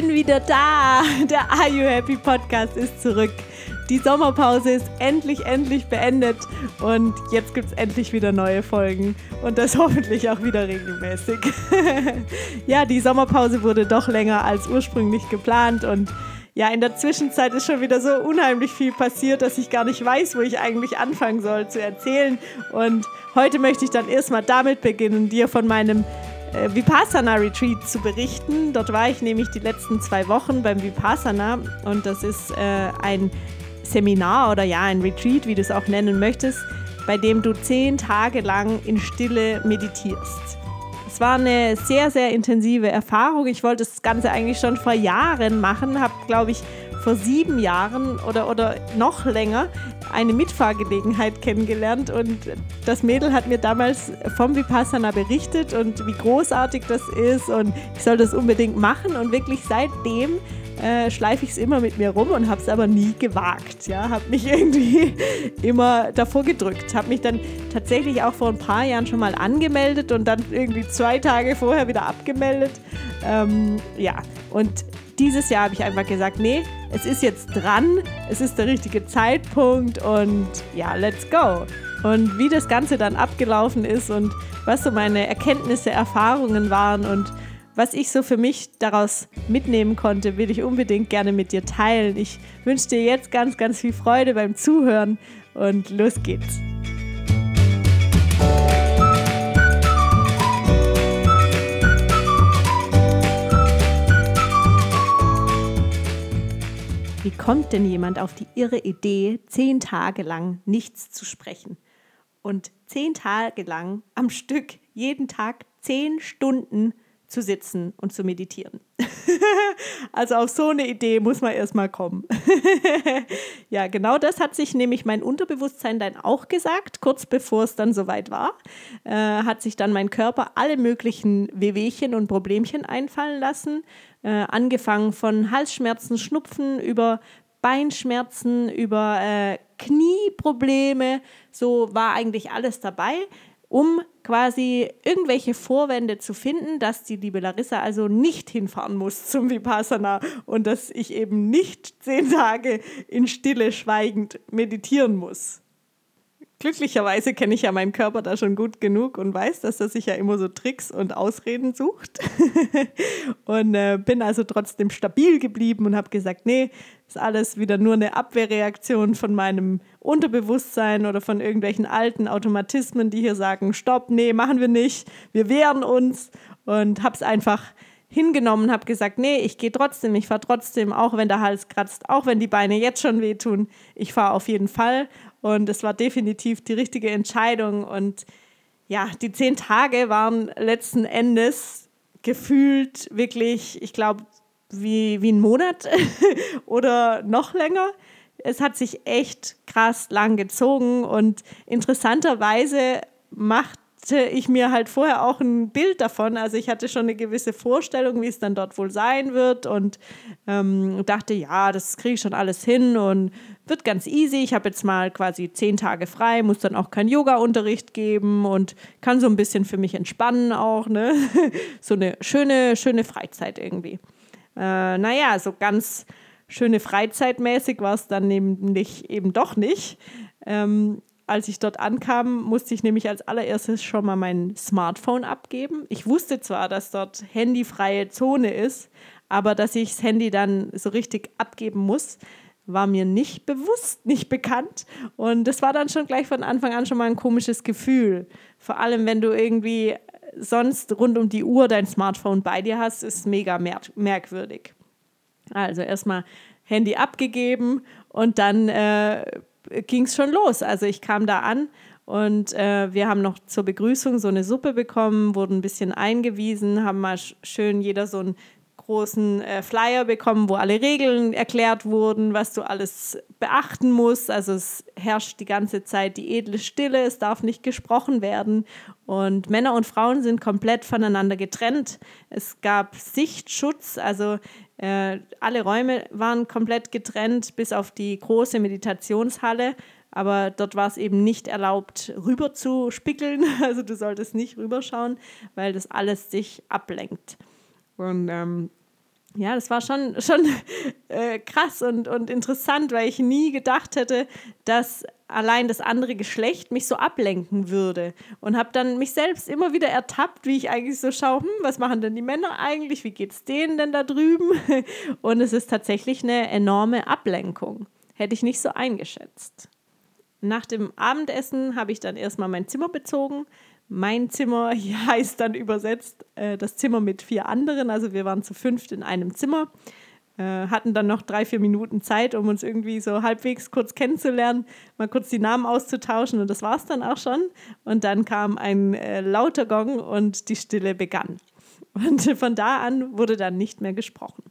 bin wieder da. Der Are You Happy Podcast ist zurück. Die Sommerpause ist endlich, endlich beendet und jetzt gibt es endlich wieder neue Folgen und das hoffentlich auch wieder regelmäßig. ja, die Sommerpause wurde doch länger als ursprünglich geplant und ja, in der Zwischenzeit ist schon wieder so unheimlich viel passiert, dass ich gar nicht weiß, wo ich eigentlich anfangen soll zu erzählen. Und heute möchte ich dann erstmal damit beginnen, dir von meinem äh, Vipassana Retreat zu berichten. Dort war ich nämlich die letzten zwei Wochen beim Vipassana und das ist äh, ein Seminar oder ja, ein Retreat, wie du es auch nennen möchtest, bei dem du zehn Tage lang in Stille meditierst. Es war eine sehr, sehr intensive Erfahrung. Ich wollte das Ganze eigentlich schon vor Jahren machen, habe, glaube ich, vor sieben Jahren oder, oder noch länger eine Mitfahrgelegenheit kennengelernt und das Mädel hat mir damals vom Vipassana berichtet und wie großartig das ist und ich soll das unbedingt machen und wirklich seitdem äh, schleife ich es immer mit mir rum und habe es aber nie gewagt. Ja, habe mich irgendwie immer davor gedrückt. Habe mich dann tatsächlich auch vor ein paar Jahren schon mal angemeldet und dann irgendwie zwei Tage vorher wieder abgemeldet. Ähm, ja, und dieses Jahr habe ich einfach gesagt, nee, es ist jetzt dran, es ist der richtige Zeitpunkt und ja, let's go. Und wie das Ganze dann abgelaufen ist und was so meine Erkenntnisse, Erfahrungen waren und was ich so für mich daraus mitnehmen konnte, will ich unbedingt gerne mit dir teilen. Ich wünsche dir jetzt ganz, ganz viel Freude beim Zuhören und los geht's. Wie kommt denn jemand auf die irre Idee, zehn Tage lang nichts zu sprechen? Und zehn Tage lang am Stück, jeden Tag zehn Stunden zu sitzen und zu meditieren. also auf so eine Idee muss man erstmal kommen. ja, genau das hat sich nämlich mein Unterbewusstsein dann auch gesagt, kurz bevor es dann soweit war, äh, hat sich dann mein Körper alle möglichen Wehwehchen und Problemchen einfallen lassen, äh, angefangen von Halsschmerzen, Schnupfen über Beinschmerzen, über äh, Knieprobleme, so war eigentlich alles dabei um quasi irgendwelche Vorwände zu finden, dass die liebe Larissa also nicht hinfahren muss zum Vipassana und dass ich eben nicht zehn Tage in Stille schweigend meditieren muss glücklicherweise kenne ich ja meinen Körper da schon gut genug und weiß, dass er sich ja immer so Tricks und Ausreden sucht. und äh, bin also trotzdem stabil geblieben und habe gesagt, nee, ist alles wieder nur eine Abwehrreaktion von meinem Unterbewusstsein oder von irgendwelchen alten Automatismen, die hier sagen, stopp, nee, machen wir nicht, wir wehren uns und habe es einfach hingenommen, habe gesagt, nee, ich gehe trotzdem, ich fahre trotzdem, auch wenn der Hals kratzt, auch wenn die Beine jetzt schon wehtun, ich fahre auf jeden Fall und es war definitiv die richtige Entscheidung. Und ja, die zehn Tage waren letzten Endes gefühlt wirklich, ich glaube, wie, wie ein Monat oder noch länger. Es hat sich echt krass lang gezogen und interessanterweise macht ich mir halt vorher auch ein Bild davon. Also ich hatte schon eine gewisse Vorstellung, wie es dann dort wohl sein wird und ähm, dachte, ja, das kriege ich schon alles hin und wird ganz easy. Ich habe jetzt mal quasi zehn Tage frei, muss dann auch keinen Yoga-Unterricht geben und kann so ein bisschen für mich entspannen auch. Ne? so eine schöne, schöne Freizeit irgendwie. Äh, naja, so ganz schöne Freizeitmäßig war es dann nämlich eben doch nicht. Ähm, als ich dort ankam, musste ich nämlich als allererstes schon mal mein Smartphone abgeben. Ich wusste zwar, dass dort handyfreie Zone ist, aber dass ich das Handy dann so richtig abgeben muss, war mir nicht bewusst, nicht bekannt. Und das war dann schon gleich von Anfang an schon mal ein komisches Gefühl. Vor allem, wenn du irgendwie sonst rund um die Uhr dein Smartphone bei dir hast, ist mega merkwürdig. Also erstmal Handy abgegeben und dann äh, ging es schon los. Also ich kam da an und äh, wir haben noch zur Begrüßung so eine Suppe bekommen, wurden ein bisschen eingewiesen, haben mal schön jeder so einen großen äh, Flyer bekommen, wo alle Regeln erklärt wurden, was du alles beachten musst. Also es herrscht die ganze Zeit die edle Stille, es darf nicht gesprochen werden. Und Männer und Frauen sind komplett voneinander getrennt. Es gab Sichtschutz, also äh, alle Räume waren komplett getrennt, bis auf die große Meditationshalle. Aber dort war es eben nicht erlaubt, rüber zu spickeln. Also du solltest nicht rüberschauen, weil das alles dich ablenkt. Und ähm, ja, das war schon, schon äh, krass und, und interessant, weil ich nie gedacht hätte, dass allein das andere Geschlecht mich so ablenken würde. Und habe dann mich selbst immer wieder ertappt, wie ich eigentlich so schaue, hm, was machen denn die Männer eigentlich, wie geht es denen denn da drüben? Und es ist tatsächlich eine enorme Ablenkung. Hätte ich nicht so eingeschätzt. Nach dem Abendessen habe ich dann erstmal mein Zimmer bezogen, mein Zimmer heißt dann übersetzt äh, das Zimmer mit vier anderen. Also wir waren zu fünft in einem Zimmer, hatten dann noch drei, vier Minuten Zeit, um uns irgendwie so halbwegs kurz kennenzulernen, mal kurz die Namen auszutauschen und das war es dann auch schon. Und dann kam ein äh, lauter Gong und die Stille begann. Und von da an wurde dann nicht mehr gesprochen.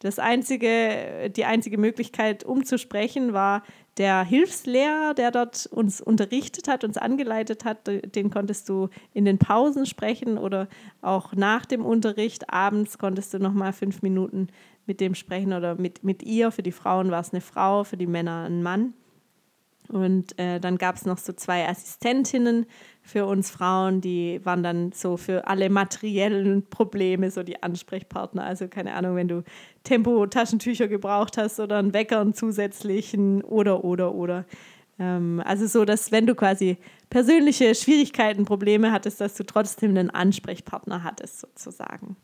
Das einzige, die einzige Möglichkeit, um zu sprechen, war der Hilfslehrer, der dort uns unterrichtet hat, uns angeleitet hat. Den konntest du in den Pausen sprechen oder auch nach dem Unterricht. Abends konntest du noch mal fünf Minuten mit dem sprechen oder mit, mit ihr. Für die Frauen war es eine Frau, für die Männer ein Mann. Und äh, dann gab es noch so zwei Assistentinnen für uns Frauen, die waren dann so für alle materiellen Probleme so die Ansprechpartner. Also keine Ahnung, wenn du Tempo-Taschentücher gebraucht hast oder einen Wecker, einen zusätzlichen oder, oder, oder. Ähm, also so, dass wenn du quasi persönliche Schwierigkeiten, Probleme hattest, dass du trotzdem einen Ansprechpartner hattest sozusagen.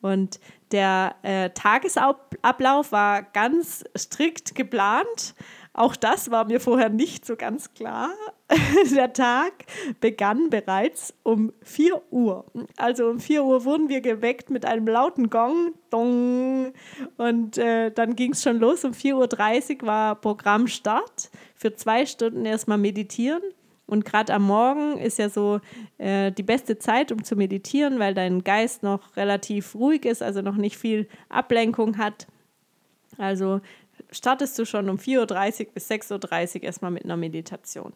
Und der äh, Tagesablauf war ganz strikt geplant. Auch das war mir vorher nicht so ganz klar. Der Tag begann bereits um 4 Uhr. Also um 4 Uhr wurden wir geweckt mit einem lauten Gong. Dong. Und äh, dann ging es schon los. Um 4.30 Uhr war Programmstart. Für zwei Stunden erstmal meditieren. Und gerade am Morgen ist ja so äh, die beste Zeit, um zu meditieren, weil dein Geist noch relativ ruhig ist, also noch nicht viel Ablenkung hat. Also startest du schon um 4.30 Uhr bis 6.30 Uhr erstmal mit einer Meditation.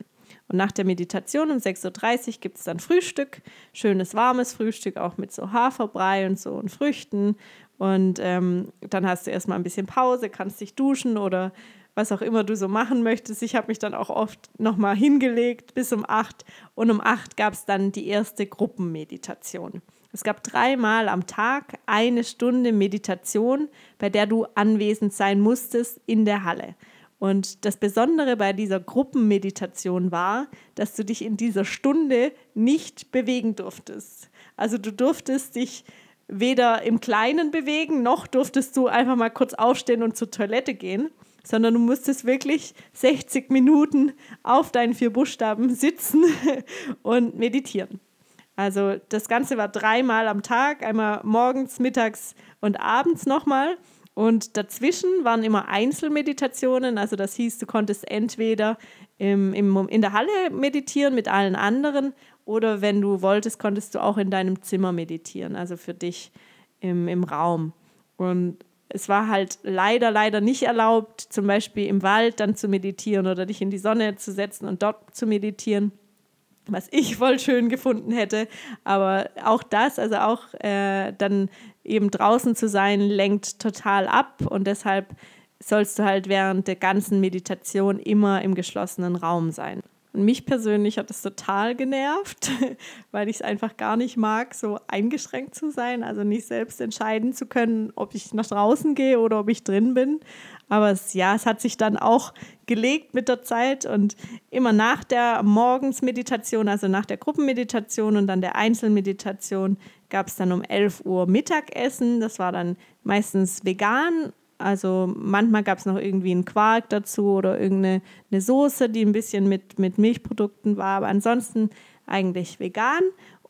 Und nach der Meditation um 6.30 Uhr gibt es dann Frühstück, schönes warmes Frühstück, auch mit so Haferbrei und so und Früchten. Und ähm, dann hast du erstmal ein bisschen Pause, kannst dich duschen oder was auch immer du so machen möchtest. Ich habe mich dann auch oft nochmal hingelegt bis um 8 und um 8 gab es dann die erste Gruppenmeditation. Es gab dreimal am Tag eine Stunde Meditation, bei der du anwesend sein musstest in der Halle. Und das Besondere bei dieser Gruppenmeditation war, dass du dich in dieser Stunde nicht bewegen durftest. Also du durftest dich weder im Kleinen bewegen, noch durftest du einfach mal kurz aufstehen und zur Toilette gehen, sondern du musstest wirklich 60 Minuten auf deinen vier Buchstaben sitzen und meditieren. Also das Ganze war dreimal am Tag, einmal morgens, mittags und abends nochmal. Und dazwischen waren immer Einzelmeditationen. Also das hieß, du konntest entweder im, im, in der Halle meditieren mit allen anderen oder wenn du wolltest, konntest du auch in deinem Zimmer meditieren, also für dich im, im Raum. Und es war halt leider, leider nicht erlaubt, zum Beispiel im Wald dann zu meditieren oder dich in die Sonne zu setzen und dort zu meditieren was ich voll schön gefunden hätte. Aber auch das, also auch äh, dann eben draußen zu sein, lenkt total ab und deshalb sollst du halt während der ganzen Meditation immer im geschlossenen Raum sein. Und mich persönlich hat es total genervt, weil ich es einfach gar nicht mag, so eingeschränkt zu sein, also nicht selbst entscheiden zu können, ob ich nach draußen gehe oder ob ich drin bin. Aber es, ja, es hat sich dann auch gelegt mit der Zeit und immer nach der Morgensmeditation, also nach der Gruppenmeditation und dann der Einzelmeditation, gab es dann um 11 Uhr Mittagessen. Das war dann meistens vegan also manchmal gab es noch irgendwie einen Quark dazu oder irgendeine eine Soße, die ein bisschen mit, mit Milchprodukten war, aber ansonsten eigentlich vegan.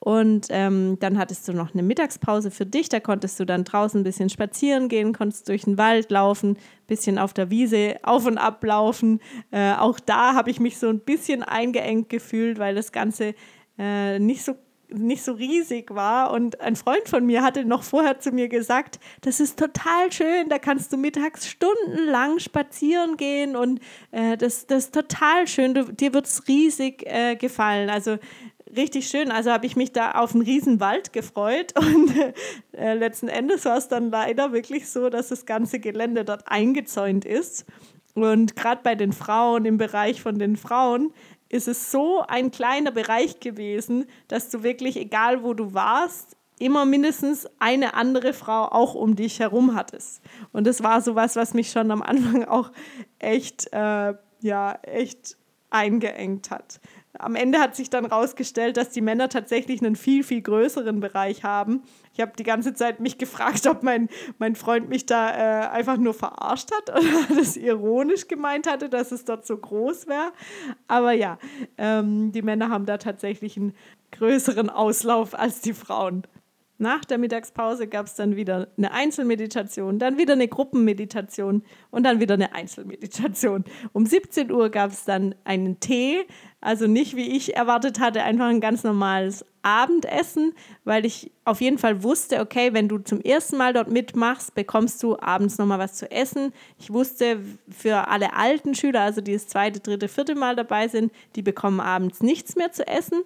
Und ähm, dann hattest du noch eine Mittagspause für dich. Da konntest du dann draußen ein bisschen spazieren gehen, konntest durch den Wald laufen, ein bisschen auf der Wiese auf und ab laufen. Äh, auch da habe ich mich so ein bisschen eingeengt gefühlt, weil das Ganze äh, nicht so nicht so riesig war. Und ein Freund von mir hatte noch vorher zu mir gesagt, das ist total schön, da kannst du mittags stundenlang spazieren gehen und äh, das, das ist total schön, du, dir wird es riesig äh, gefallen. Also richtig schön. Also habe ich mich da auf einen Riesenwald gefreut und äh, letzten Endes war es dann leider wirklich so, dass das ganze Gelände dort eingezäunt ist. Und gerade bei den Frauen, im Bereich von den Frauen, ist es so ein kleiner Bereich gewesen, dass du wirklich, egal wo du warst, immer mindestens eine andere Frau auch um dich herum hattest. Und das war sowas, was mich schon am Anfang auch echt, äh, ja, echt eingeengt hat. Am Ende hat sich dann herausgestellt, dass die Männer tatsächlich einen viel, viel größeren Bereich haben. Ich habe die ganze Zeit mich gefragt, ob mein, mein Freund mich da äh, einfach nur verarscht hat oder das ironisch gemeint hatte, dass es dort so groß wäre. Aber ja, ähm, die Männer haben da tatsächlich einen größeren Auslauf als die Frauen. Nach der Mittagspause gab es dann wieder eine Einzelmeditation, dann wieder eine Gruppenmeditation und dann wieder eine Einzelmeditation. Um 17 Uhr gab es dann einen Tee, also nicht wie ich erwartet hatte, einfach ein ganz normales Abendessen, weil ich auf jeden Fall wusste, okay, wenn du zum ersten Mal dort mitmachst, bekommst du abends nochmal was zu essen. Ich wusste, für alle alten Schüler, also die das zweite, dritte, vierte Mal dabei sind, die bekommen abends nichts mehr zu essen.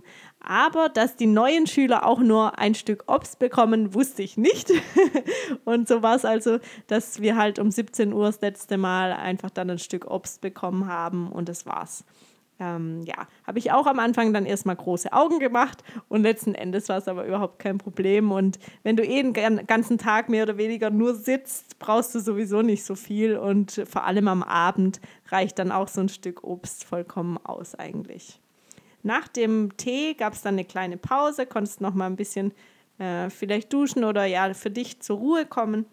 Aber dass die neuen Schüler auch nur ein Stück Obst bekommen, wusste ich nicht. und so war es also, dass wir halt um 17 Uhr das letzte Mal einfach dann ein Stück Obst bekommen haben und das war's ähm, ja, habe ich auch am Anfang dann erstmal große Augen gemacht und letzten Endes war es aber überhaupt kein Problem. Und wenn du eh den ganzen Tag mehr oder weniger nur sitzt, brauchst du sowieso nicht so viel und vor allem am Abend reicht dann auch so ein Stück Obst vollkommen aus eigentlich. Nach dem Tee gab es dann eine kleine Pause, konntest noch mal ein bisschen äh, vielleicht duschen oder ja für dich zur Ruhe kommen.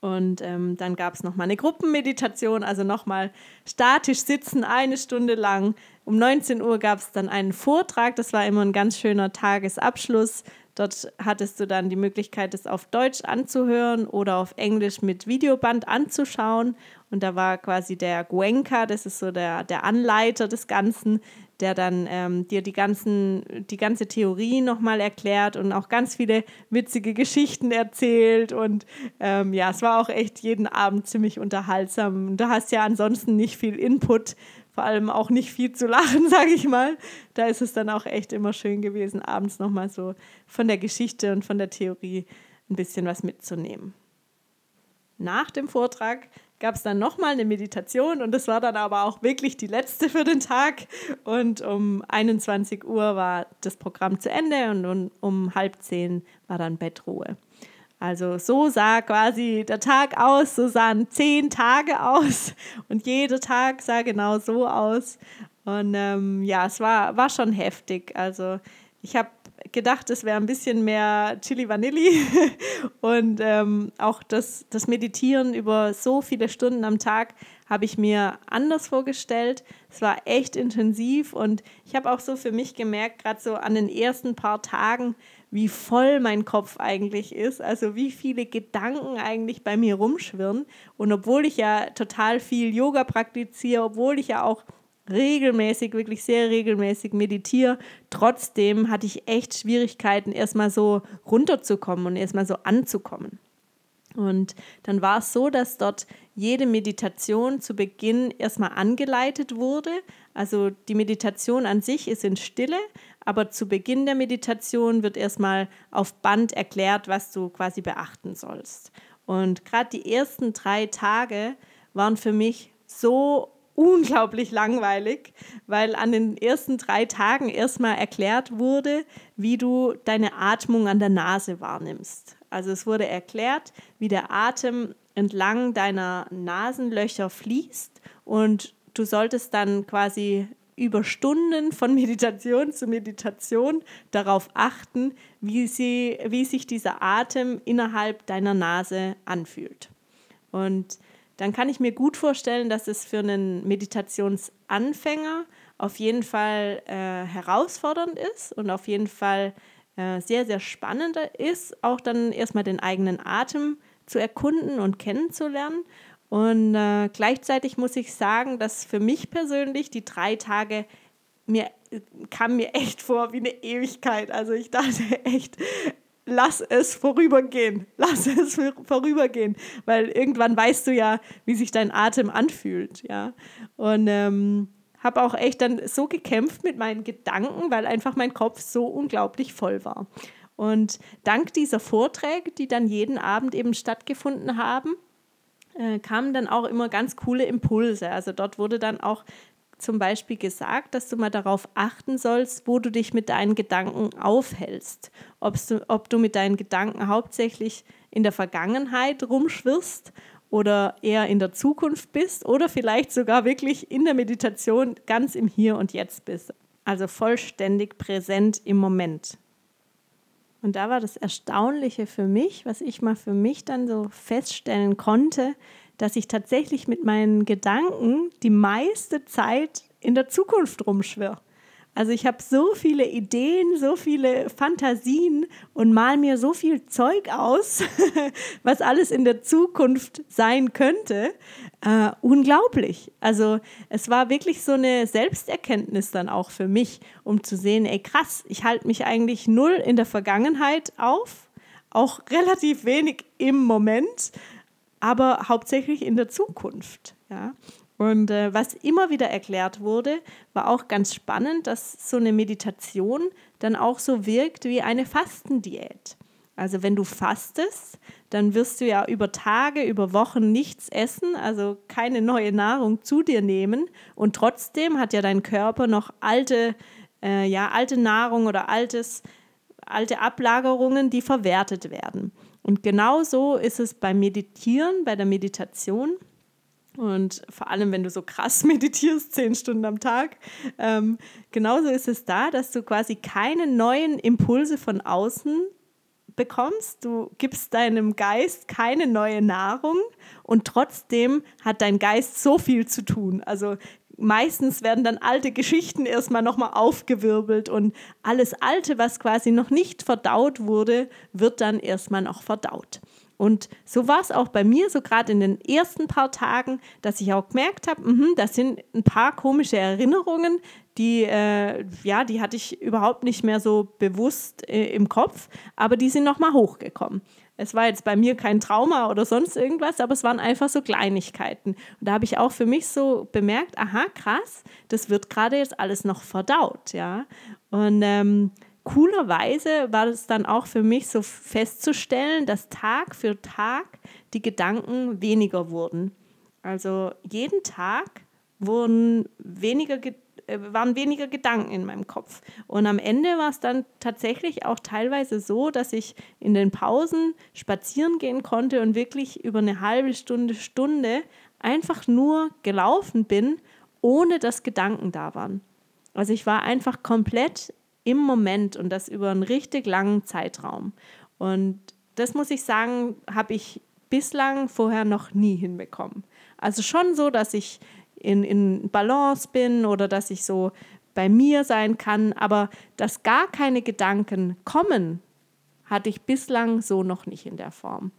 Und ähm, dann gab es nochmal eine Gruppenmeditation, also nochmal statisch sitzen, eine Stunde lang. Um 19 Uhr gab es dann einen Vortrag, das war immer ein ganz schöner Tagesabschluss. Dort hattest du dann die Möglichkeit, es auf Deutsch anzuhören oder auf Englisch mit Videoband anzuschauen. Und da war quasi der Guenka, das ist so der, der Anleiter des Ganzen, der dann ähm, dir die, ganzen, die ganze Theorie nochmal erklärt und auch ganz viele witzige Geschichten erzählt. Und ähm, ja, es war auch echt jeden Abend ziemlich unterhaltsam. Du hast ja ansonsten nicht viel Input, vor allem auch nicht viel zu lachen, sage ich mal. Da ist es dann auch echt immer schön gewesen, abends nochmal so von der Geschichte und von der Theorie ein bisschen was mitzunehmen. Nach dem Vortrag gab es dann nochmal eine Meditation und das war dann aber auch wirklich die letzte für den Tag. Und um 21 Uhr war das Programm zu Ende und um halb zehn war dann Bettruhe. Also so sah quasi der Tag aus, so sahen zehn Tage aus und jeder Tag sah genau so aus. Und ähm, ja, es war, war schon heftig. Also ich habe gedacht, es wäre ein bisschen mehr Chili Vanilli und ähm, auch das, das Meditieren über so viele Stunden am Tag habe ich mir anders vorgestellt. Es war echt intensiv und ich habe auch so für mich gemerkt, gerade so an den ersten paar Tagen, wie voll mein Kopf eigentlich ist, also wie viele Gedanken eigentlich bei mir rumschwirren. Und obwohl ich ja total viel Yoga praktiziere, obwohl ich ja auch regelmäßig, wirklich sehr regelmäßig meditiere. Trotzdem hatte ich echt Schwierigkeiten, erstmal so runterzukommen und erstmal so anzukommen. Und dann war es so, dass dort jede Meditation zu Beginn erstmal angeleitet wurde. Also die Meditation an sich ist in Stille, aber zu Beginn der Meditation wird erstmal auf Band erklärt, was du quasi beachten sollst. Und gerade die ersten drei Tage waren für mich so unglaublich langweilig, weil an den ersten drei Tagen erstmal erklärt wurde, wie du deine Atmung an der Nase wahrnimmst. Also es wurde erklärt, wie der Atem entlang deiner Nasenlöcher fließt und du solltest dann quasi über Stunden von Meditation zu Meditation darauf achten, wie, sie, wie sich dieser Atem innerhalb deiner Nase anfühlt. Und dann kann ich mir gut vorstellen, dass es für einen Meditationsanfänger auf jeden Fall äh, herausfordernd ist und auf jeden Fall äh, sehr, sehr spannend ist, auch dann erstmal den eigenen Atem zu erkunden und kennenzulernen. Und äh, gleichzeitig muss ich sagen, dass für mich persönlich die drei Tage mir kam mir echt vor wie eine Ewigkeit. Also ich dachte echt, lass es vorübergehen. Lass es vorübergehen. Weil irgendwann weißt du ja, wie sich dein Atem anfühlt. Ja. Und ähm, habe auch echt dann so gekämpft mit meinen Gedanken, weil einfach mein Kopf so unglaublich voll war. Und dank dieser Vorträge, die dann jeden Abend eben stattgefunden haben, äh, kamen dann auch immer ganz coole Impulse. Also dort wurde dann auch zum Beispiel gesagt, dass du mal darauf achten sollst, wo du dich mit deinen Gedanken aufhältst. Du, ob du mit deinen Gedanken hauptsächlich in der Vergangenheit rumschwirrst oder eher in der Zukunft bist oder vielleicht sogar wirklich in der Meditation ganz im Hier und Jetzt bist. Also vollständig präsent im Moment. Und da war das Erstaunliche für mich, was ich mal für mich dann so feststellen konnte, dass ich tatsächlich mit meinen Gedanken die meiste Zeit in der Zukunft rumschwirre. Also ich habe so viele Ideen, so viele Fantasien und mal mir so viel Zeug aus, was alles in der Zukunft sein könnte. Äh, unglaublich. Also es war wirklich so eine Selbsterkenntnis dann auch für mich, um zu sehen, ey krass, ich halte mich eigentlich null in der Vergangenheit auf, auch relativ wenig im Moment, aber hauptsächlich in der Zukunft. Ja? Und äh, was immer wieder erklärt wurde, war auch ganz spannend, dass so eine Meditation dann auch so wirkt wie eine Fastendiät. Also wenn du fastest, dann wirst du ja über Tage, über Wochen nichts essen, also keine neue Nahrung zu dir nehmen. Und trotzdem hat ja dein Körper noch alte, äh, ja, alte Nahrung oder altes, alte Ablagerungen, die verwertet werden. Und genau so ist es beim Meditieren, bei der Meditation. Und vor allem, wenn du so krass meditierst, zehn Stunden am Tag, ähm, genauso ist es da, dass du quasi keine neuen Impulse von außen bekommst. Du gibst deinem Geist keine neue Nahrung und trotzdem hat dein Geist so viel zu tun. Also meistens werden dann alte Geschichten erstmal nochmal aufgewirbelt und alles Alte, was quasi noch nicht verdaut wurde, wird dann erstmal noch verdaut. Und so war es auch bei mir, so gerade in den ersten paar Tagen, dass ich auch gemerkt habe, mh, das sind ein paar komische Erinnerungen, die, äh, ja, die hatte ich überhaupt nicht mehr so bewusst äh, im Kopf, aber die sind nochmal hochgekommen. Es war jetzt bei mir kein Trauma oder sonst irgendwas, aber es waren einfach so Kleinigkeiten. Und da habe ich auch für mich so bemerkt, aha, krass, das wird gerade jetzt alles noch verdaut, ja. Und ähm, coolerweise war es dann auch für mich so festzustellen, dass Tag für Tag die Gedanken weniger wurden. Also jeden Tag wurden weniger Gedanken waren weniger Gedanken in meinem Kopf. Und am Ende war es dann tatsächlich auch teilweise so, dass ich in den Pausen spazieren gehen konnte und wirklich über eine halbe Stunde, Stunde einfach nur gelaufen bin, ohne dass Gedanken da waren. Also ich war einfach komplett im Moment und das über einen richtig langen Zeitraum. Und das muss ich sagen, habe ich bislang vorher noch nie hinbekommen. Also schon so, dass ich in, in Balance bin oder dass ich so bei mir sein kann, aber dass gar keine Gedanken kommen, hatte ich bislang so noch nicht in der Form.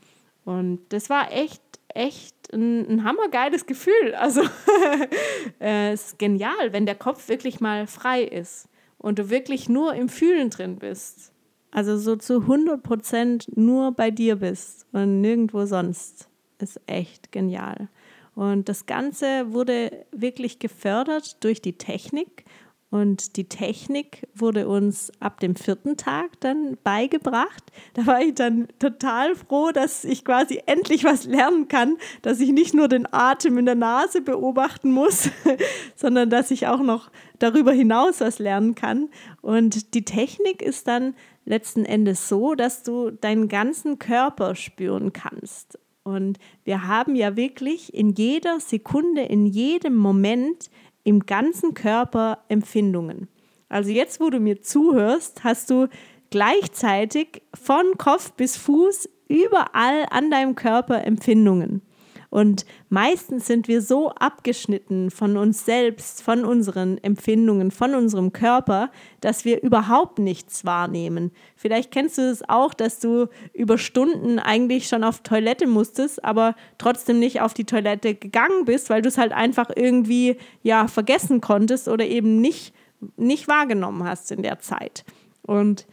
Und das war echt, echt ein, ein hammergeiles Gefühl. Also äh, es ist genial, wenn der Kopf wirklich mal frei ist und du wirklich nur im Fühlen drin bist. Also so zu 100 Prozent nur bei dir bist und nirgendwo sonst. Ist echt genial. Und das Ganze wurde wirklich gefördert durch die Technik. Und die Technik wurde uns ab dem vierten Tag dann beigebracht. Da war ich dann total froh, dass ich quasi endlich was lernen kann, dass ich nicht nur den Atem in der Nase beobachten muss, sondern dass ich auch noch darüber hinaus was lernen kann. Und die Technik ist dann letzten Endes so, dass du deinen ganzen Körper spüren kannst. Und wir haben ja wirklich in jeder Sekunde, in jedem Moment im ganzen Körper Empfindungen. Also jetzt, wo du mir zuhörst, hast du gleichzeitig von Kopf bis Fuß überall an deinem Körper Empfindungen. Und meistens sind wir so abgeschnitten von uns selbst, von unseren Empfindungen, von unserem Körper, dass wir überhaupt nichts wahrnehmen. Vielleicht kennst du es auch, dass du über Stunden eigentlich schon auf Toilette musstest, aber trotzdem nicht auf die Toilette gegangen bist, weil du es halt einfach irgendwie ja vergessen konntest oder eben nicht, nicht wahrgenommen hast in der Zeit. Und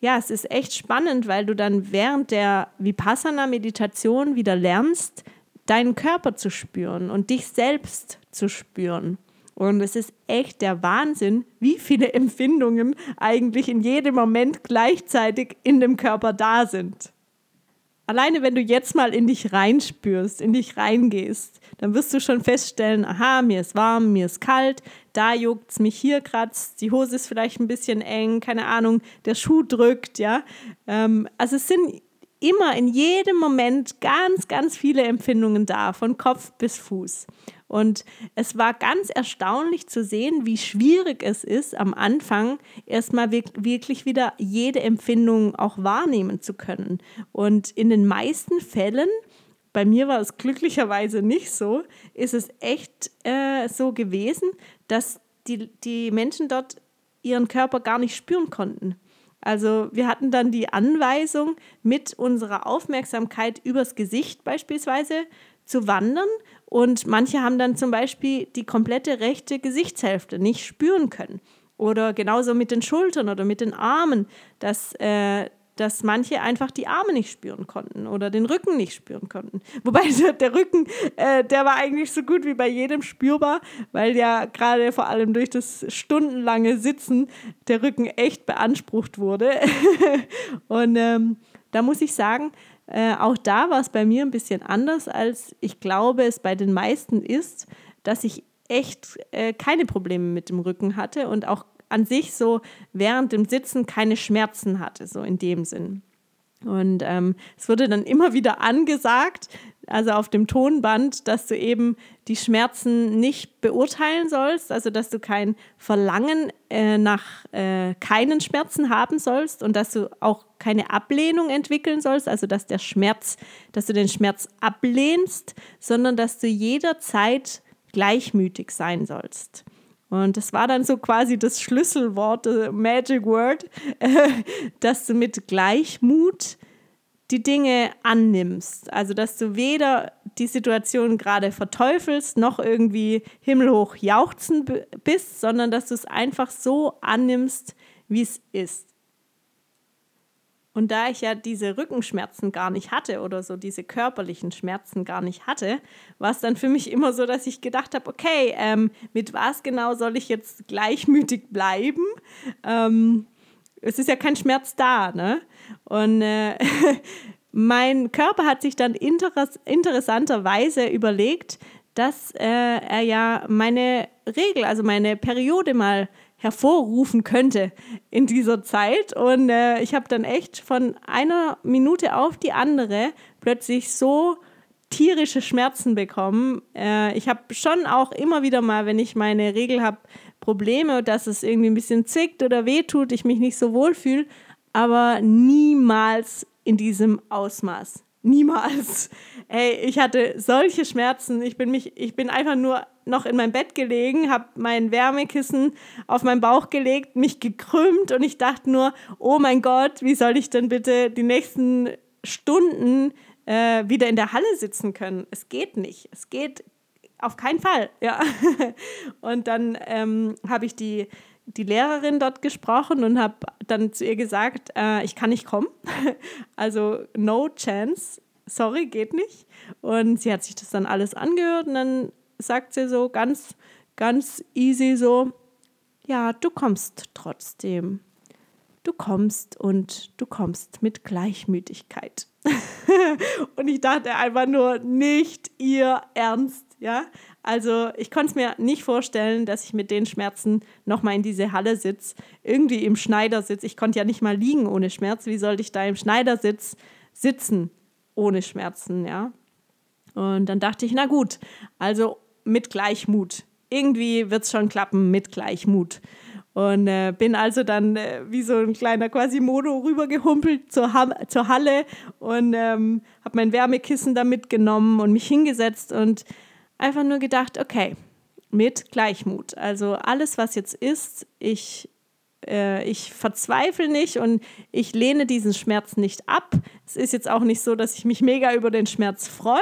ja, es ist echt spannend, weil du dann während der Vipassana-Meditation wieder lernst, deinen Körper zu spüren und dich selbst zu spüren. Und es ist echt der Wahnsinn, wie viele Empfindungen eigentlich in jedem Moment gleichzeitig in dem Körper da sind. alleine wenn du jetzt mal in dich reinspürst, in dich reingehst, dann wirst du schon feststellen, aha, mir ist warm, mir ist kalt, da juckt es mich hier kratzt, die Hose ist vielleicht ein bisschen eng, keine Ahnung, der Schuh drückt, ja. Ähm, also es sind immer in jedem Moment ganz, ganz viele Empfindungen da, von Kopf bis Fuß. Und es war ganz erstaunlich zu sehen, wie schwierig es ist, am Anfang erstmal wirklich wieder jede Empfindung auch wahrnehmen zu können. Und in den meisten Fällen, bei mir war es glücklicherweise nicht so, ist es echt äh, so gewesen, dass die, die Menschen dort ihren Körper gar nicht spüren konnten. Also wir hatten dann die Anweisung, mit unserer Aufmerksamkeit übers Gesicht beispielsweise zu wandern. Und manche haben dann zum Beispiel die komplette rechte Gesichtshälfte nicht spüren können. Oder genauso mit den Schultern oder mit den Armen, dass äh, dass manche einfach die Arme nicht spüren konnten oder den Rücken nicht spüren konnten. Wobei der Rücken, äh, der war eigentlich so gut wie bei jedem spürbar, weil ja gerade vor allem durch das stundenlange Sitzen der Rücken echt beansprucht wurde. Und ähm, da muss ich sagen, äh, auch da war es bei mir ein bisschen anders, als ich glaube, es bei den meisten ist, dass ich echt äh, keine Probleme mit dem Rücken hatte und auch an sich so während dem Sitzen keine Schmerzen hatte, so in dem Sinn. Und ähm, es wurde dann immer wieder angesagt, also auf dem Tonband, dass du eben die Schmerzen nicht beurteilen sollst, also dass du kein Verlangen äh, nach äh, keinen Schmerzen haben sollst und dass du auch keine Ablehnung entwickeln sollst, also dass der Schmerz, dass du den Schmerz ablehnst, sondern dass du jederzeit gleichmütig sein sollst. Und das war dann so quasi das Schlüsselwort, das Magic Word, äh, dass du mit Gleichmut die Dinge annimmst. Also, dass du weder die Situation gerade verteufelst, noch irgendwie himmelhoch jauchzen bist, sondern dass du es einfach so annimmst, wie es ist. Und da ich ja diese Rückenschmerzen gar nicht hatte oder so diese körperlichen Schmerzen gar nicht hatte, war es dann für mich immer so, dass ich gedacht habe, okay, ähm, mit was genau soll ich jetzt gleichmütig bleiben? Ähm, es ist ja kein Schmerz da, ne? Und äh, mein Körper hat sich dann interess interessanterweise überlegt, dass äh, er ja meine Regel, also meine Periode mal hervorrufen könnte in dieser Zeit. Und äh, ich habe dann echt von einer Minute auf die andere plötzlich so tierische Schmerzen bekommen. Äh, ich habe schon auch immer wieder mal, wenn ich meine Regel habe, Probleme, dass es irgendwie ein bisschen zwickt oder wehtut, ich mich nicht so wohl fühle, aber niemals in diesem Ausmaß. Niemals. Ey, ich hatte solche Schmerzen. Ich bin mich, ich bin einfach nur noch in meinem Bett gelegen, habe mein Wärmekissen auf meinen Bauch gelegt, mich gekrümmt und ich dachte nur, oh mein Gott, wie soll ich denn bitte die nächsten Stunden äh, wieder in der Halle sitzen können? Es geht nicht. Es geht auf keinen Fall. Ja. Und dann ähm, habe ich die die Lehrerin dort gesprochen und habe dann zu ihr gesagt, äh, ich kann nicht kommen. also no chance, sorry, geht nicht. Und sie hat sich das dann alles angehört und dann sagt sie so ganz, ganz easy so, ja, du kommst trotzdem. Du kommst und du kommst mit Gleichmütigkeit. und ich dachte einfach nur, nicht ihr Ernst, ja. Also ich konnte es mir nicht vorstellen, dass ich mit den Schmerzen nochmal in diese Halle sitze, irgendwie im Schneidersitz. Ich konnte ja nicht mal liegen ohne Schmerz. Wie sollte ich da im Schneidersitz sitzen ohne Schmerzen, ja? Und dann dachte ich, na gut, also mit Gleichmut. Irgendwie wird es schon klappen mit Gleichmut. Und äh, bin also dann äh, wie so ein kleiner Quasimodo rübergehumpelt zur, ha zur Halle und ähm, habe mein Wärmekissen da mitgenommen und mich hingesetzt und einfach nur gedacht, okay, mit Gleichmut. Also alles, was jetzt ist, ich, äh, ich verzweifle nicht und ich lehne diesen Schmerz nicht ab. Es ist jetzt auch nicht so, dass ich mich mega über den Schmerz freue,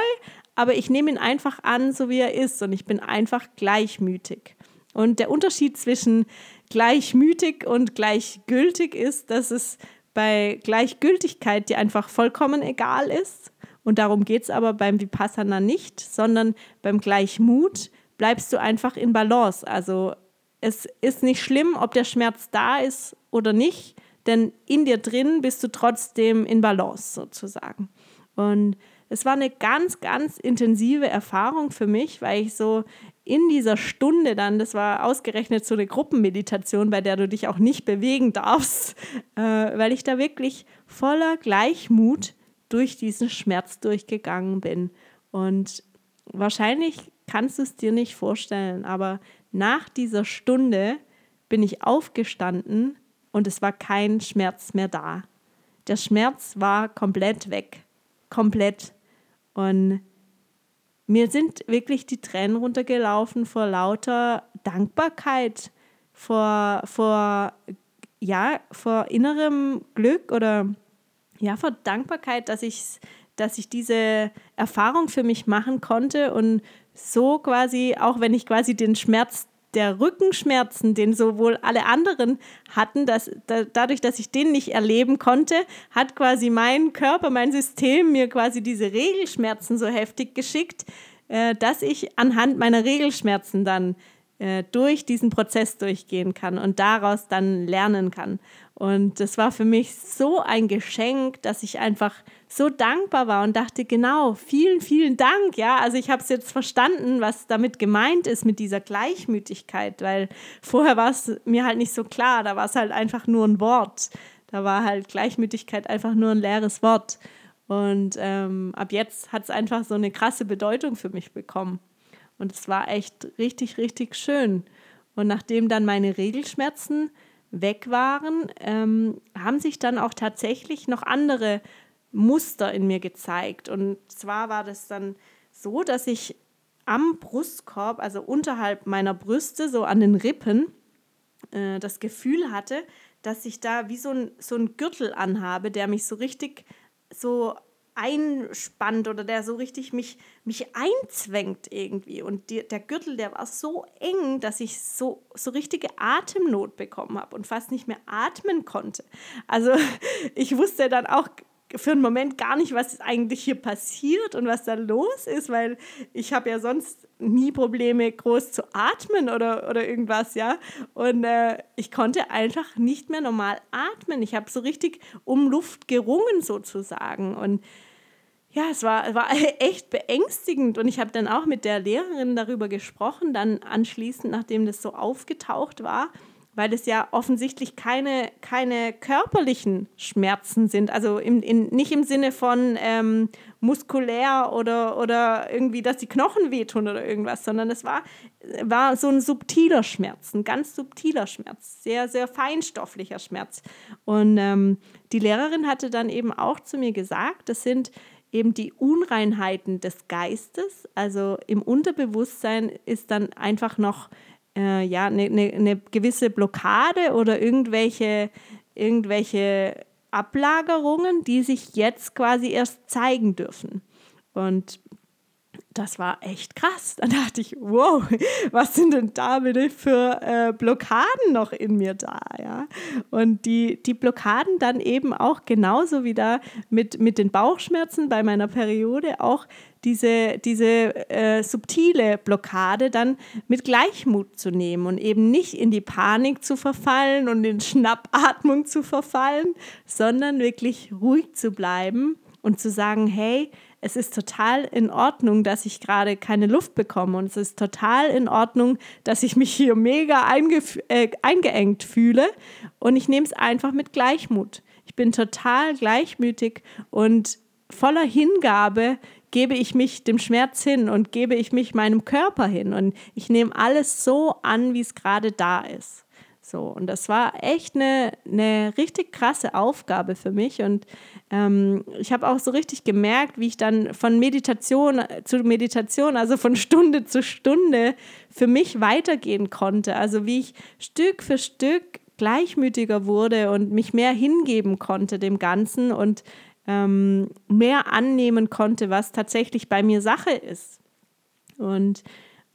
aber ich nehme ihn einfach an, so wie er ist und ich bin einfach gleichmütig. Und der Unterschied zwischen gleichmütig und gleichgültig ist, dass es bei Gleichgültigkeit dir einfach vollkommen egal ist und darum geht es aber beim Vipassana nicht, sondern beim Gleichmut bleibst du einfach in Balance. Also es ist nicht schlimm, ob der Schmerz da ist oder nicht, denn in dir drin bist du trotzdem in Balance sozusagen. Und es war eine ganz, ganz intensive Erfahrung für mich, weil ich so in dieser Stunde dann, das war ausgerechnet so eine Gruppenmeditation, bei der du dich auch nicht bewegen darfst, äh, weil ich da wirklich voller Gleichmut durch diesen Schmerz durchgegangen bin. Und wahrscheinlich kannst du es dir nicht vorstellen, aber nach dieser Stunde bin ich aufgestanden und es war kein Schmerz mehr da. Der Schmerz war komplett weg. Komplett. Und mir sind wirklich die Tränen runtergelaufen vor lauter Dankbarkeit, vor, vor, ja, vor innerem Glück oder ja, vor Dankbarkeit, dass ich, dass ich diese Erfahrung für mich machen konnte und so quasi, auch wenn ich quasi den Schmerz der Rückenschmerzen, den sowohl alle anderen hatten, dass, da, dadurch, dass ich den nicht erleben konnte, hat quasi mein Körper, mein System mir quasi diese Regelschmerzen so heftig geschickt, äh, dass ich anhand meiner Regelschmerzen dann äh, durch diesen Prozess durchgehen kann und daraus dann lernen kann. Und das war für mich so ein Geschenk, dass ich einfach so dankbar war und dachte, genau, vielen, vielen Dank. Ja, also ich habe es jetzt verstanden, was damit gemeint ist mit dieser Gleichmütigkeit, weil vorher war es mir halt nicht so klar. Da war es halt einfach nur ein Wort. Da war halt Gleichmütigkeit einfach nur ein leeres Wort. Und ähm, ab jetzt hat es einfach so eine krasse Bedeutung für mich bekommen. Und es war echt richtig, richtig schön. Und nachdem dann meine Regelschmerzen weg waren, ähm, haben sich dann auch tatsächlich noch andere Muster in mir gezeigt. Und zwar war das dann so, dass ich am Brustkorb, also unterhalb meiner Brüste, so an den Rippen, äh, das Gefühl hatte, dass ich da wie so ein, so ein Gürtel anhabe, der mich so richtig so einspannt oder der so richtig mich, mich einzwängt irgendwie. Und die, der Gürtel, der war so eng, dass ich so, so richtige Atemnot bekommen habe und fast nicht mehr atmen konnte. Also ich wusste dann auch für einen Moment gar nicht, was eigentlich hier passiert und was da los ist, weil ich habe ja sonst nie Probleme, groß zu atmen oder, oder irgendwas, ja. Und äh, ich konnte einfach nicht mehr normal atmen. Ich habe so richtig um Luft gerungen sozusagen. Und ja, es war, war echt beängstigend und ich habe dann auch mit der Lehrerin darüber gesprochen, dann anschließend, nachdem das so aufgetaucht war, weil es ja offensichtlich keine, keine körperlichen Schmerzen sind, also im, in, nicht im Sinne von ähm, muskulär oder, oder irgendwie, dass die Knochen wehtun oder irgendwas, sondern es war, war so ein subtiler Schmerz, ein ganz subtiler Schmerz, sehr, sehr feinstofflicher Schmerz. Und ähm, die Lehrerin hatte dann eben auch zu mir gesagt, das sind eben die Unreinheiten des Geistes, also im Unterbewusstsein ist dann einfach noch äh, ja, eine ne, ne gewisse Blockade oder irgendwelche, irgendwelche Ablagerungen, die sich jetzt quasi erst zeigen dürfen. Und das war echt krass. Dann dachte ich, wow, was sind denn da bitte für äh, Blockaden noch in mir da? Ja? Und die, die Blockaden dann eben auch genauso wie da mit, mit den Bauchschmerzen bei meiner Periode auch diese, diese äh, subtile Blockade dann mit Gleichmut zu nehmen und eben nicht in die Panik zu verfallen und in Schnappatmung zu verfallen, sondern wirklich ruhig zu bleiben und zu sagen, hey, es ist total in Ordnung, dass ich gerade keine Luft bekomme und es ist total in Ordnung, dass ich mich hier mega äh, eingeengt fühle und ich nehme es einfach mit Gleichmut. Ich bin total gleichmütig und voller Hingabe gebe ich mich dem Schmerz hin und gebe ich mich meinem Körper hin und ich nehme alles so an, wie es gerade da ist. So, und das war echt eine, eine richtig krasse Aufgabe für mich. Und ähm, ich habe auch so richtig gemerkt, wie ich dann von Meditation zu Meditation, also von Stunde zu Stunde, für mich weitergehen konnte. Also wie ich Stück für Stück gleichmütiger wurde und mich mehr hingeben konnte dem Ganzen und ähm, mehr annehmen konnte, was tatsächlich bei mir Sache ist. Und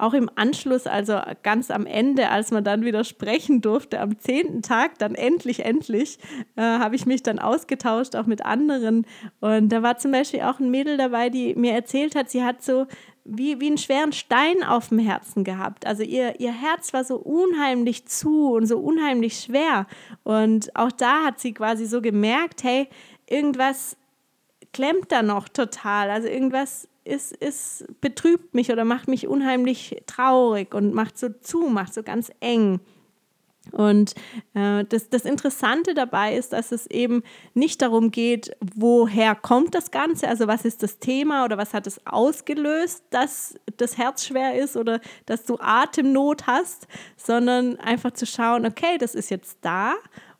auch im Anschluss, also ganz am Ende, als man dann wieder sprechen durfte, am zehnten Tag, dann endlich, endlich, äh, habe ich mich dann ausgetauscht, auch mit anderen. Und da war zum Beispiel auch ein Mädel dabei, die mir erzählt hat, sie hat so wie, wie einen schweren Stein auf dem Herzen gehabt. Also ihr, ihr Herz war so unheimlich zu und so unheimlich schwer. Und auch da hat sie quasi so gemerkt, hey, irgendwas klemmt da noch total. Also irgendwas ist, ist, betrübt mich oder macht mich unheimlich traurig und macht so zu, macht so ganz eng. Und äh, das, das Interessante dabei ist, dass es eben nicht darum geht, woher kommt das Ganze, also was ist das Thema oder was hat es ausgelöst, dass das Herz schwer ist oder dass du Atemnot hast, sondern einfach zu schauen, okay, das ist jetzt da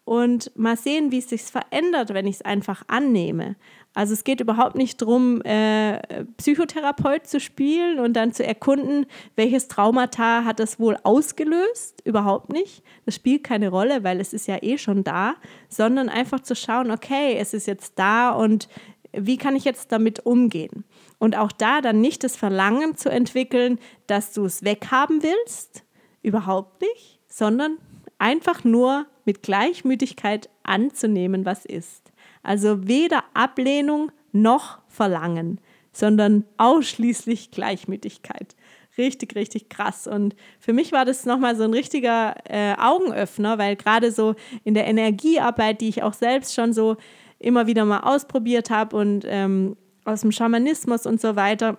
und mal sehen, wie es sich verändert, wenn ich es einfach annehme. Also es geht überhaupt nicht darum, äh, Psychotherapeut zu spielen und dann zu erkunden, welches Traumata hat das wohl ausgelöst. Überhaupt nicht. Das spielt keine Rolle, weil es ist ja eh schon da, sondern einfach zu schauen, okay, es ist jetzt da und wie kann ich jetzt damit umgehen? Und auch da dann nicht das Verlangen zu entwickeln, dass du es weghaben willst, überhaupt nicht, sondern einfach nur mit Gleichmütigkeit anzunehmen, was ist. Also weder Ablehnung noch Verlangen, sondern ausschließlich Gleichmütigkeit. Richtig, richtig krass. Und für mich war das nochmal so ein richtiger äh, Augenöffner, weil gerade so in der Energiearbeit, die ich auch selbst schon so immer wieder mal ausprobiert habe und ähm, aus dem Schamanismus und so weiter,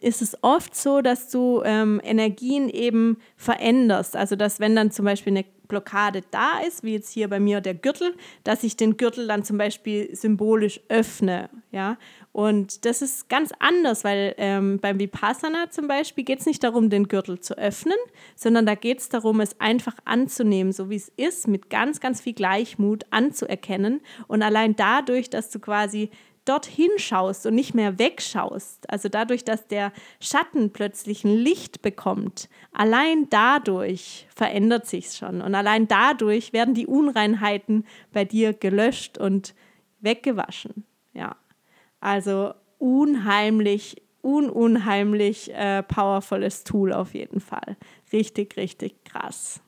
ist es oft so, dass du ähm, Energien eben veränderst. Also dass wenn dann zum Beispiel eine Blockade da ist, wie jetzt hier bei mir der Gürtel, dass ich den Gürtel dann zum Beispiel symbolisch öffne. Ja? Und das ist ganz anders, weil ähm, beim Vipassana zum Beispiel geht es nicht darum, den Gürtel zu öffnen, sondern da geht es darum, es einfach anzunehmen, so wie es ist, mit ganz, ganz viel Gleichmut anzuerkennen. Und allein dadurch, dass du quasi dorthin schaust und nicht mehr wegschaust, also dadurch, dass der Schatten plötzlich ein Licht bekommt, allein dadurch verändert sich schon und allein dadurch werden die Unreinheiten bei dir gelöscht und weggewaschen. Ja, also unheimlich, ununheimlich äh, powervolles Tool auf jeden Fall. Richtig, richtig krass.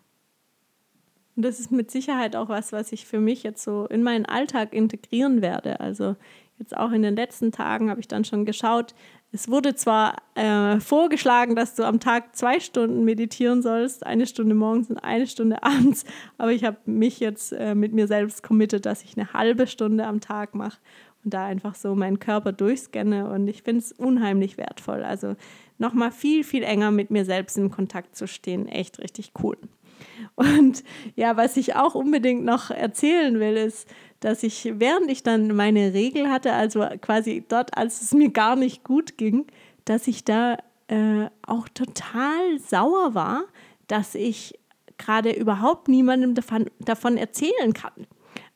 Und das ist mit Sicherheit auch was, was ich für mich jetzt so in meinen Alltag integrieren werde. Also jetzt auch in den letzten Tagen habe ich dann schon geschaut. Es wurde zwar äh, vorgeschlagen, dass du am Tag zwei Stunden meditieren sollst, eine Stunde morgens und eine Stunde abends, aber ich habe mich jetzt äh, mit mir selbst committed, dass ich eine halbe Stunde am Tag mache und da einfach so meinen Körper durchscanne und ich finde es unheimlich wertvoll. Also nochmal viel, viel enger mit mir selbst in Kontakt zu stehen, echt richtig cool. Und ja, was ich auch unbedingt noch erzählen will, ist, dass ich, während ich dann meine Regel hatte, also quasi dort, als es mir gar nicht gut ging, dass ich da äh, auch total sauer war, dass ich gerade überhaupt niemandem davon, davon erzählen kann.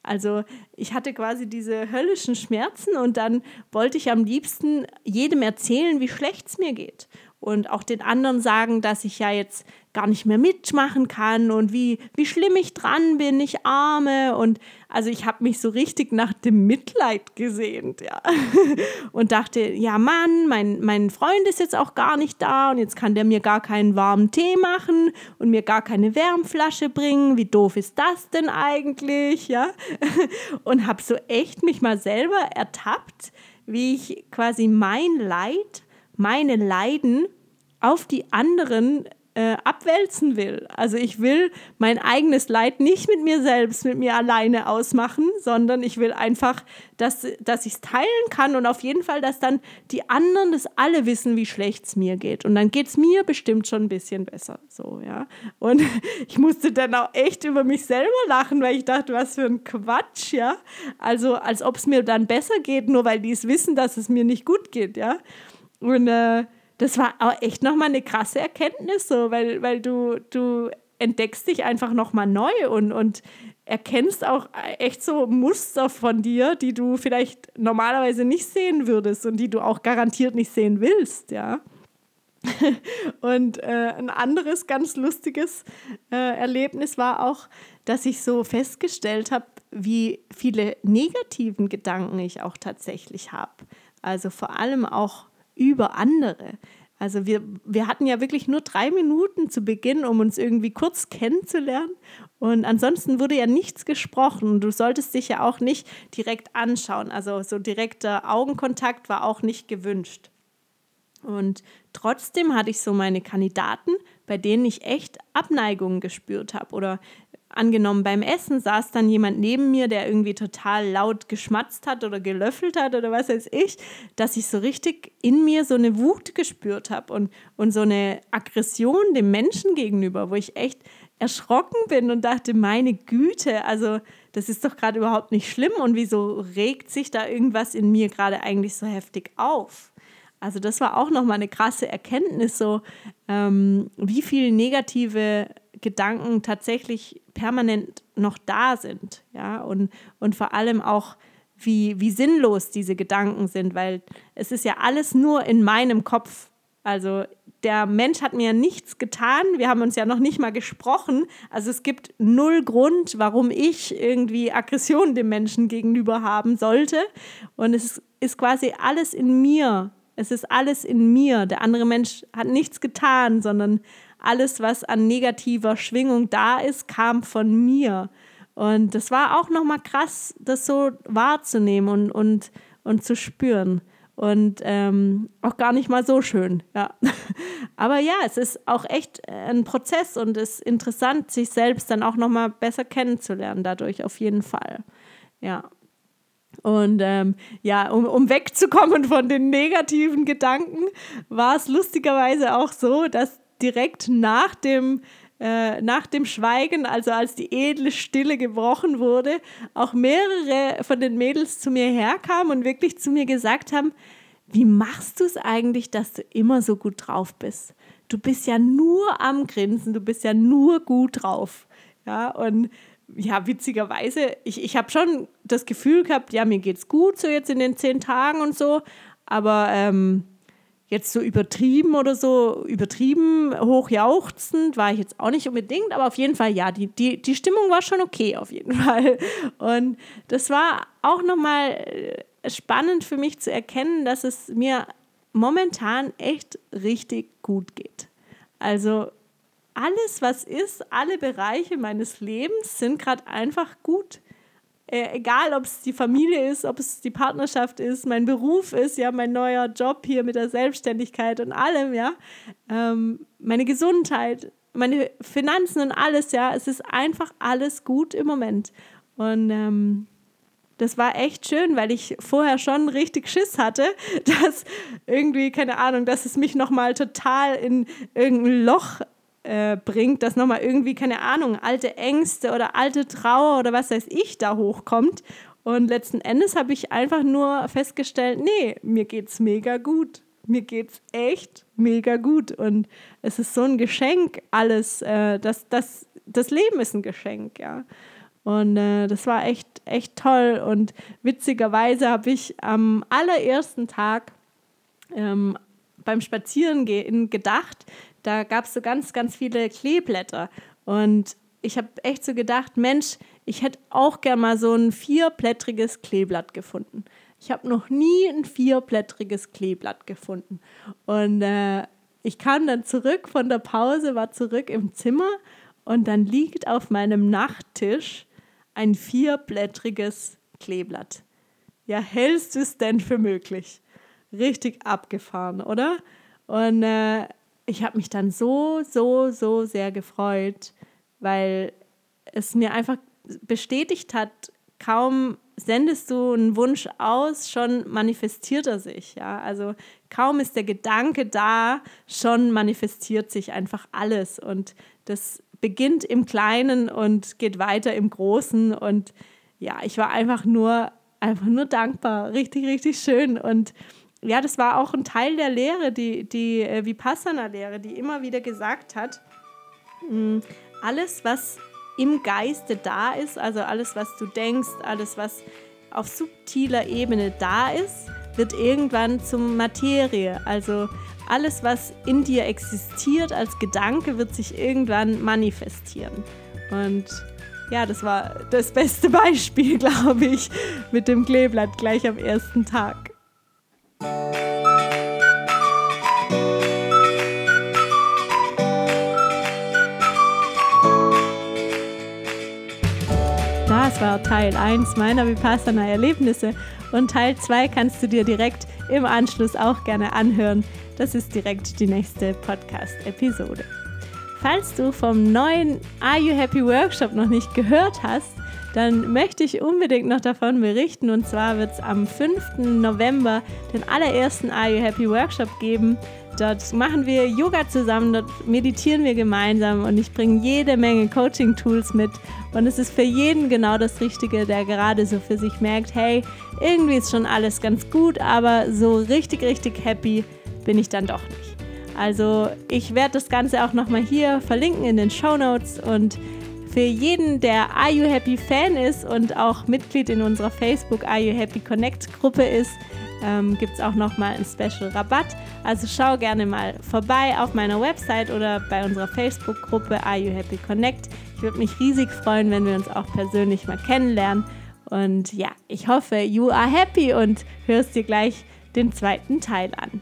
Also ich hatte quasi diese höllischen Schmerzen und dann wollte ich am liebsten jedem erzählen, wie schlecht es mir geht und auch den anderen sagen, dass ich ja jetzt gar nicht mehr mitmachen kann und wie, wie schlimm ich dran bin, ich arme. Und also ich habe mich so richtig nach dem Mitleid gesehnt, ja. Und dachte, ja Mann, mein, mein Freund ist jetzt auch gar nicht da und jetzt kann der mir gar keinen warmen Tee machen und mir gar keine Wärmflasche bringen. Wie doof ist das denn eigentlich, ja? Und habe so echt mich mal selber ertappt, wie ich quasi mein Leid meine Leiden auf die anderen äh, abwälzen will. Also ich will mein eigenes Leid nicht mit mir selbst, mit mir alleine ausmachen, sondern ich will einfach, dass, dass ich es teilen kann und auf jeden Fall, dass dann die anderen das alle wissen, wie schlecht es mir geht. Und dann geht es mir bestimmt schon ein bisschen besser. So, ja. Und ich musste dann auch echt über mich selber lachen, weil ich dachte, was für ein Quatsch, ja. Also als ob es mir dann besser geht, nur weil die es wissen, dass es mir nicht gut geht, ja. Und äh, das war auch echt nochmal eine krasse Erkenntnis, so, weil, weil du, du entdeckst dich einfach nochmal neu und, und erkennst auch echt so Muster von dir, die du vielleicht normalerweise nicht sehen würdest und die du auch garantiert nicht sehen willst, ja. und äh, ein anderes ganz lustiges äh, Erlebnis war auch, dass ich so festgestellt habe, wie viele negativen Gedanken ich auch tatsächlich habe. Also vor allem auch über andere. Also wir, wir hatten ja wirklich nur drei Minuten zu Beginn, um uns irgendwie kurz kennenzulernen. Und ansonsten wurde ja nichts gesprochen. Du solltest dich ja auch nicht direkt anschauen. Also so direkter Augenkontakt war auch nicht gewünscht. Und trotzdem hatte ich so meine Kandidaten, bei denen ich echt Abneigungen gespürt habe oder angenommen, beim Essen saß dann jemand neben mir, der irgendwie total laut geschmatzt hat oder gelöffelt hat oder was weiß ich, dass ich so richtig in mir so eine Wut gespürt habe und, und so eine Aggression dem Menschen gegenüber, wo ich echt erschrocken bin und dachte, meine Güte, also das ist doch gerade überhaupt nicht schlimm und wieso regt sich da irgendwas in mir gerade eigentlich so heftig auf? Also das war auch nochmal eine krasse Erkenntnis, so ähm, wie viele negative Gedanken tatsächlich permanent noch da sind, ja, und, und vor allem auch, wie, wie sinnlos diese Gedanken sind, weil es ist ja alles nur in meinem Kopf. Also der Mensch hat mir nichts getan, wir haben uns ja noch nicht mal gesprochen, also es gibt null Grund, warum ich irgendwie Aggression dem Menschen gegenüber haben sollte. Und es ist quasi alles in mir. Es ist alles in mir. Der andere Mensch hat nichts getan, sondern alles, was an negativer Schwingung da ist, kam von mir. Und das war auch nochmal krass, das so wahrzunehmen und, und, und zu spüren. Und ähm, auch gar nicht mal so schön, ja. Aber ja, es ist auch echt ein Prozess und es ist interessant, sich selbst dann auch nochmal besser kennenzulernen, dadurch auf jeden Fall. Ja. Und ähm, ja, um, um wegzukommen von den negativen Gedanken, war es lustigerweise auch so, dass direkt nach dem, äh, nach dem Schweigen, also als die edle Stille gebrochen wurde, auch mehrere von den Mädels zu mir herkamen und wirklich zu mir gesagt haben, wie machst du es eigentlich, dass du immer so gut drauf bist? Du bist ja nur am Grinsen, du bist ja nur gut drauf. Ja, und ja, witzigerweise, ich, ich habe schon das Gefühl gehabt, ja, mir geht's gut so jetzt in den zehn Tagen und so, aber ähm, jetzt so übertrieben oder so, übertrieben hochjauchzend war ich jetzt auch nicht unbedingt, aber auf jeden Fall, ja, die, die, die Stimmung war schon okay, auf jeden Fall. Und das war auch nochmal äh, spannend für mich zu erkennen, dass es mir momentan echt richtig gut geht. Also alles, was ist, alle Bereiche meines Lebens sind gerade einfach gut äh, egal ob es die Familie ist, ob es die Partnerschaft ist, mein Beruf ist, ja, mein neuer Job hier mit der Selbstständigkeit und allem, ja, ähm, meine Gesundheit, meine Finanzen und alles, ja, es ist einfach alles gut im Moment. Und ähm, das war echt schön, weil ich vorher schon richtig Schiss hatte, dass irgendwie, keine Ahnung, dass es mich nochmal total in irgendein Loch äh, bringt, dass nochmal irgendwie, keine Ahnung, alte Ängste oder alte Trauer oder was weiß ich da hochkommt. Und letzten Endes habe ich einfach nur festgestellt, nee, mir geht's mega gut. Mir geht's echt mega gut. Und es ist so ein Geschenk, alles. Äh, das, das, das Leben ist ein Geschenk, ja. Und äh, das war echt, echt toll. Und witzigerweise habe ich am allerersten Tag ähm, beim Spazierengehen gedacht, da gab es so ganz, ganz viele Kleeblätter. Und ich habe echt so gedacht, Mensch, ich hätte auch gern mal so ein vierblättriges Kleeblatt gefunden. Ich habe noch nie ein vierblättriges Kleeblatt gefunden. Und äh, ich kam dann zurück von der Pause, war zurück im Zimmer und dann liegt auf meinem Nachttisch ein vierblättriges Kleeblatt. Ja, hältst du es denn für möglich? Richtig abgefahren, oder? Und äh, ich habe mich dann so, so, so sehr gefreut, weil es mir einfach bestätigt hat, kaum sendest du einen Wunsch aus, schon manifestiert er sich. Ja? Also kaum ist der Gedanke da, schon manifestiert sich einfach alles. Und das beginnt im Kleinen und geht weiter im Großen. Und ja, ich war einfach nur, einfach nur dankbar. Richtig, richtig schön. Und ja, das war auch ein Teil der Lehre, die, die äh, Vipassana-Lehre, die immer wieder gesagt hat, mh, hm, alles, was im Geiste da ist, also alles, was du denkst, alles, was auf subtiler Ebene da ist, wird irgendwann zum Materie. Also alles, was in dir existiert als Gedanke, wird sich irgendwann manifestieren. Und ja, das war das beste Beispiel, glaube ich, mit dem Kleeblatt gleich am ersten Tag. Das war Teil 1 meiner Vipassana-Erlebnisse und Teil 2 kannst du dir direkt im Anschluss auch gerne anhören. Das ist direkt die nächste Podcast-Episode. falls du vom neuen Are You Happy Workshop noch nicht gehört hast, dann möchte ich unbedingt noch davon berichten. Und zwar wird es am 5. November den allerersten Are You Happy Workshop geben. Dort machen wir Yoga zusammen, dort meditieren wir gemeinsam und ich bringe jede Menge Coaching-Tools mit. Und es ist für jeden genau das Richtige, der gerade so für sich merkt, hey, irgendwie ist schon alles ganz gut, aber so richtig, richtig happy bin ich dann doch nicht. Also ich werde das Ganze auch nochmal hier verlinken in den Show Notes und für jeden, der Are You Happy Fan ist und auch Mitglied in unserer Facebook Are You Happy Connect Gruppe ist, ähm, gibt es auch nochmal einen Special Rabatt. Also schau gerne mal vorbei auf meiner Website oder bei unserer Facebook-Gruppe Are You Happy Connect. Ich würde mich riesig freuen, wenn wir uns auch persönlich mal kennenlernen. Und ja, ich hoffe, you are happy und hörst dir gleich den zweiten Teil an.